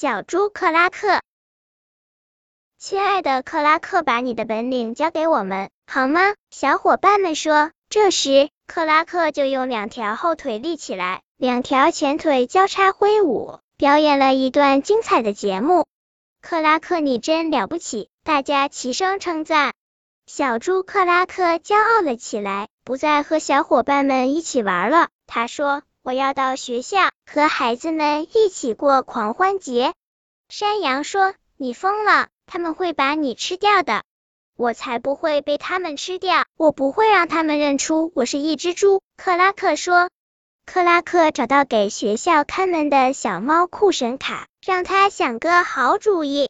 小猪克拉克。亲爱的克拉克，把你的本领交给我们好吗？小伙伴们说。这时，克拉克就用两条后腿立起来，两条前腿交叉挥舞，表演了一段精彩的节目。克拉克，你真了不起！大家齐声称赞。小猪克拉克骄傲了起来，不再和小伙伴们一起玩了。他说：“我要到学校和孩子们一起过狂欢节。”山羊说：“你疯了，他们会把你吃掉的。”我才不会被他们吃掉！我不会让他们认出我是一只猪。克拉克说。克拉克找到给学校看门的小猫酷神卡，让他想个好主意。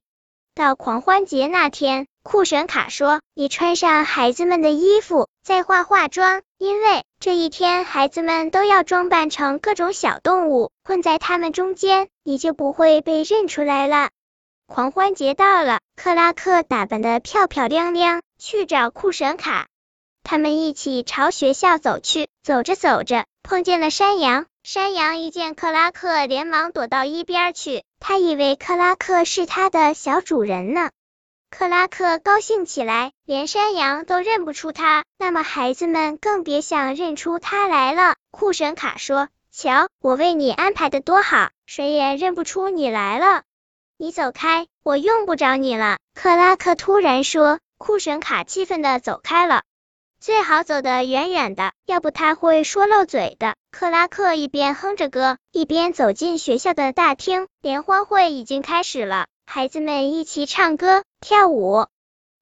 到狂欢节那天，酷神卡说：“你穿上孩子们的衣服，再化化妆，因为这一天孩子们都要装扮成各种小动物，混在他们中间，你就不会被认出来了。”狂欢节到了，克拉克打扮的漂漂亮亮，去找酷神卡。他们一起朝学校走去，走着走着，碰见了山羊。山羊一见克拉克，连忙躲到一边去，他以为克拉克是他的小主人呢。克拉克高兴起来，连山羊都认不出他，那么孩子们更别想认出他来了。库神卡说：“瞧，我为你安排的多好，谁也认不出你来了。”你走开，我用不着你了。克拉克突然说。库神卡气愤的走开了。最好走得远远的，要不他会说漏嘴的。克拉克一边哼着歌，一边走进学校的大厅。联欢会已经开始了，孩子们一起唱歌跳舞。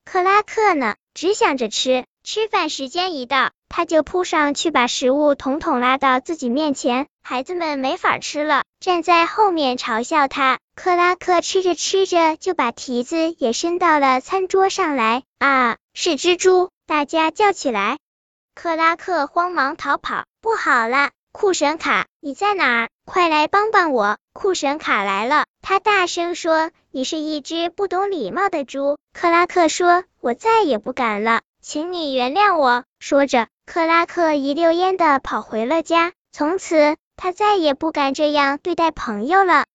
克拉克呢，只想着吃。吃饭时间一到，他就扑上去把食物统统拉到自己面前。孩子们没法吃了，站在后面嘲笑他。克拉克吃着吃着，就把蹄子也伸到了餐桌上来。啊，是蜘蛛！大家叫起来。克拉克慌忙逃跑。不好了，酷神卡，你在哪儿？快来帮帮我！酷神卡来了，他大声说：“你是一只不懂礼貌的猪。”克拉克说：“我再也不敢了。”请你原谅我。说着，克拉克一溜烟的跑回了家。从此，他再也不敢这样对待朋友了。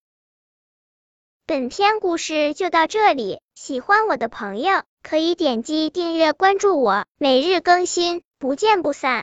本篇故事就到这里，喜欢我的朋友可以点击订阅关注我，每日更新，不见不散。